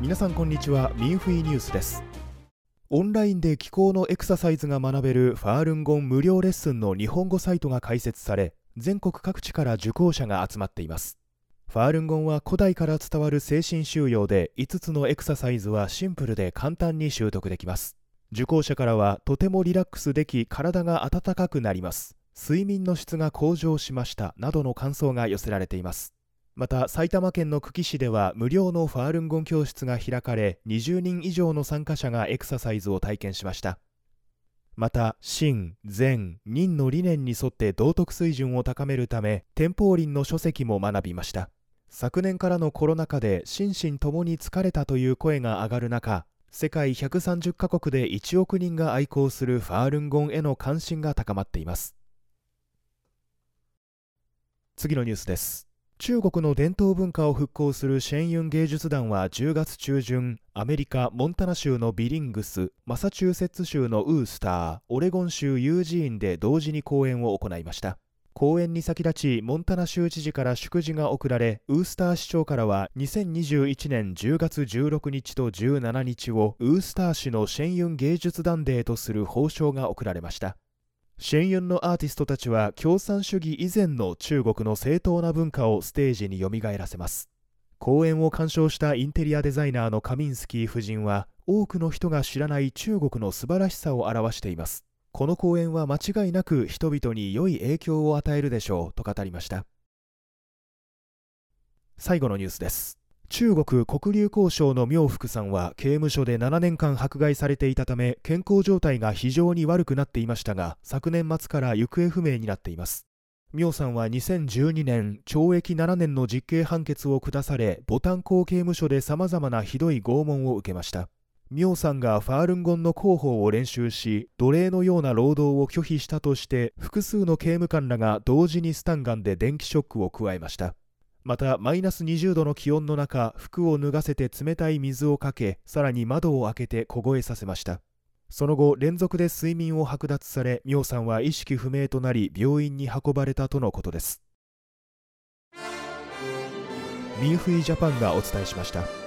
皆さんこんにちは。ミンフィニュースです。オンラインで気候のエクササイズが学べるファールンゴン無料レッスンの日本語サイトが開設され全国各地から受講者が集まっています。ファールンゴンは古代から伝わる精神収容で5つのエクササイズはシンプルで簡単に習得できます。受講者からはとてもリラックスでき体が温かくなります。睡眠の質が向上しましたなどの感想が寄せられています。また埼玉県の久喜市では無料のファールンゴン教室が開かれ20人以上の参加者がエクササイズを体験しました。また真善任の理念に沿って道徳水準を高めるため天保林の書籍も学びました。昨年からのコロナ禍で心身ともに疲れたという声が上がる中世界130カ国で1億人が愛好するファールンゴンへの関心が高まっています。次のニュースです。中国の伝統文化を復興するシェンユン芸術団は10月中旬アメリカ・モンタナ州のビリングスマサチューセッツ州のウースターオレゴン州ユージーンで同時に公演を行いました。公演に先立ちモンタナ州知事から祝辞が贈られウースター市長からは2021年10月16日と17日をウースター市のシェンユン芸術団デーとする褒章が贈られました。シェンユンのアーティストたちは共産主義以前の中国の正当な文化をステージによみがえらせます。公演を鑑賞したインテリアデザイナーのカミンスキー夫人は多くの人が知らない中国の素晴らしさを表しています。この公演は間違いなく人々に良い影響を与えるでしょうと語りました。最後のニュースです。中国黒竜江省の妙福さんは刑務所で7年間迫害されていたため健康状態が非常に悪くなっていましたが昨年末から行方不明になっています。妙さんは2012年懲役7年の実刑判決を下されボタン港刑務所で様々なひどい拷問を受けました。妙さんがファールンゴンの広報を練習し奴隷のような労働を拒否したとして複数の刑務官らが同時にスタンガンで電気ショックを加えました。またマイナス20度の気温の中服を脱がせて冷たい水をかけさらに窓を開けて凍えさせました。その後連続で睡眠を剥奪され妙さんは意識不明となり病院に運ばれたとのことです。ミンフイジャパンがお伝えしました。